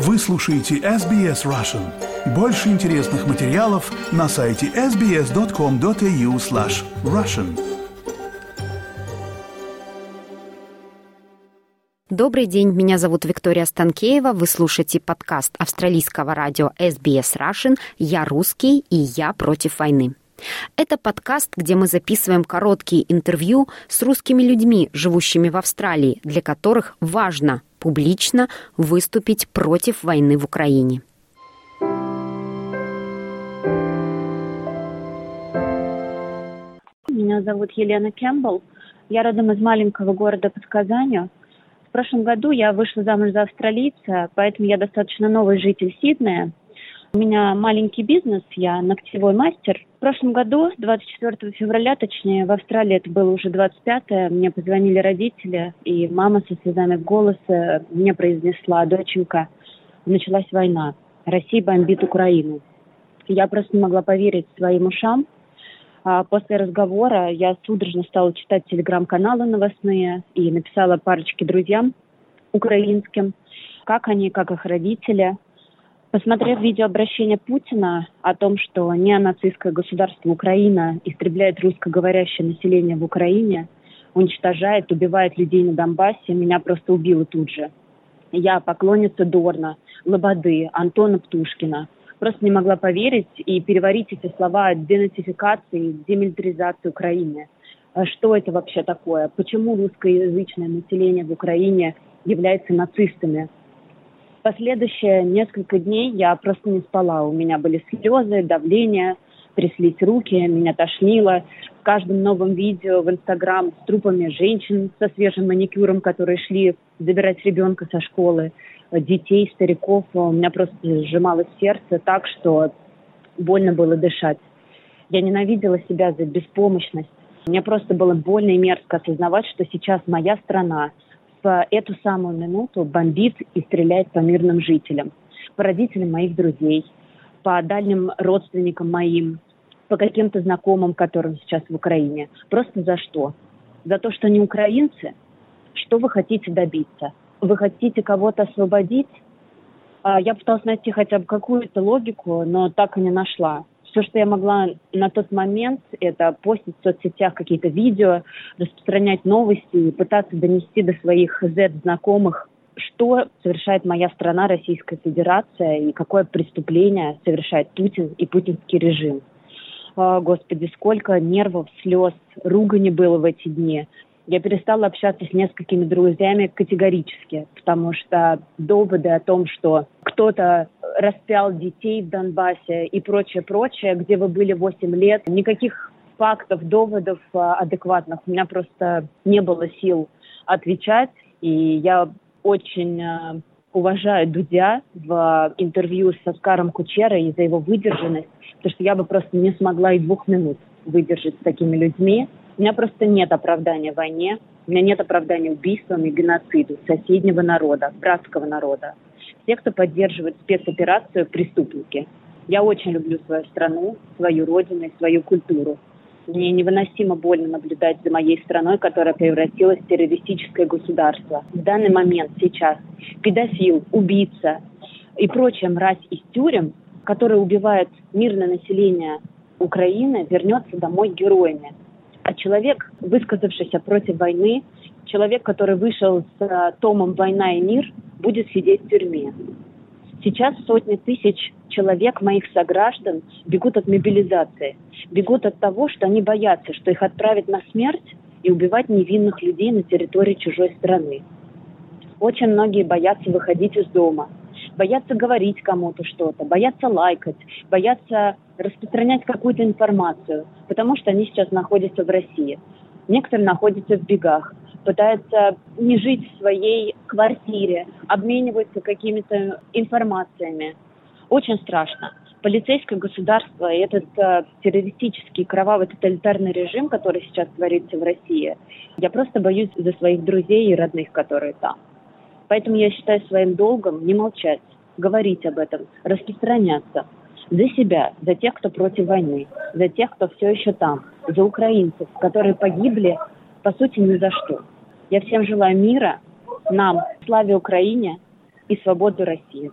Вы слушаете SBS Russian. Больше интересных материалов на сайте sbs.com.au slash russian. Добрый день, меня зовут Виктория Станкеева. Вы слушаете подкаст австралийского радио SBS Russian «Я русский и я против войны». Это подкаст, где мы записываем короткие интервью с русскими людьми, живущими в Австралии, для которых важно публично выступить против войны в Украине. Меня зовут Елена Кембл. Я родом из маленького города под Казанью. В прошлом году я вышла замуж за австралийца, поэтому я достаточно новый житель Сиднея. У меня маленький бизнес, я ногтевой мастер. В прошлом году, 24 февраля, точнее, в Австралии это было уже 25-е, мне позвонили родители, и мама со слезами в голосе мне произнесла, доченька, началась война, Россия бомбит Украину. Я просто не могла поверить своим ушам. А после разговора я судорожно стала читать телеграм-каналы новостные и написала парочке друзьям украинским, как они, как их родители – Посмотрев видеообращение Путина о том, что неонацистское государство Украина истребляет русскоговорящее население в Украине, уничтожает, убивает людей на Донбассе, меня просто убило тут же. Я поклонница Дорна, Лободы, Антона Птушкина. Просто не могла поверить и переварить эти слова денацификации, демилитаризации Украины. А что это вообще такое? Почему русскоязычное население в Украине является нацистами? Последующие несколько дней я просто не спала. У меня были слезы, давление, тряслись руки, меня тошнило. В каждом новом видео в Инстаграм с трупами женщин со свежим маникюром, которые шли забирать ребенка со школы, детей, стариков. У меня просто сжималось сердце так, что больно было дышать. Я ненавидела себя за беспомощность. Мне просто было больно и мерзко осознавать, что сейчас моя страна – в эту самую минуту бомбит и стреляет по мирным жителям, по родителям моих друзей, по дальним родственникам моим, по каким-то знакомым, которым сейчас в Украине. Просто за что? За то, что они украинцы? Что вы хотите добиться? Вы хотите кого-то освободить? А, я пыталась найти хотя бы какую-то логику, но так и не нашла. Все, что я могла на тот момент, это постить в соцсетях какие-то видео, распространять новости и пытаться донести до своих Z-знакомых, что совершает моя страна, Российская Федерация, и какое преступление совершает Путин и путинский режим. О, Господи, сколько нервов, слез, ругани было в эти дни. Я перестала общаться с несколькими друзьями категорически, потому что доводы о том, что кто-то распял детей в Донбассе и прочее, прочее, где вы были 8 лет. Никаких фактов, доводов а, адекватных у меня просто не было сил отвечать. И я очень а, уважаю Дудя в интервью с Оскаром Кучерой за его выдержанность, потому что я бы просто не смогла и двух минут выдержать с такими людьми. У меня просто нет оправдания войне, у меня нет оправдания убийствам и геноциду соседнего народа, братского народа те, кто поддерживает спецоперацию преступники. Я очень люблю свою страну, свою родину и свою культуру. Мне невыносимо больно наблюдать за моей страной, которая превратилась в террористическое государство. В данный момент, сейчас, педофил, убийца и прочая мразь из тюрем, которые убивают мирное население Украины, вернется домой героями. А человек, высказавшийся против войны, человек, который вышел с э, томом «Война и мир», будет сидеть в тюрьме. Сейчас сотни тысяч человек, моих сограждан, бегут от мобилизации, бегут от того, что они боятся, что их отправят на смерть и убивать невинных людей на территории чужой страны. Очень многие боятся выходить из дома, боятся говорить кому-то что-то, боятся лайкать, боятся распространять какую-то информацию, потому что они сейчас находятся в России. Некоторые находятся в бегах, пытаются не жить в своей квартире, обмениваются какими-то информациями. Очень страшно. Полицейское государство и этот э, террористический кровавый тоталитарный режим, который сейчас творится в России, я просто боюсь за своих друзей и родных, которые там. Поэтому я считаю своим долгом не молчать, говорить об этом, распространяться за себя, за тех, кто против войны, за тех, кто все еще там, за украинцев, которые погибли, по сути, ни за что. Я всем желаю мира, нам, славе Украине и свободу России.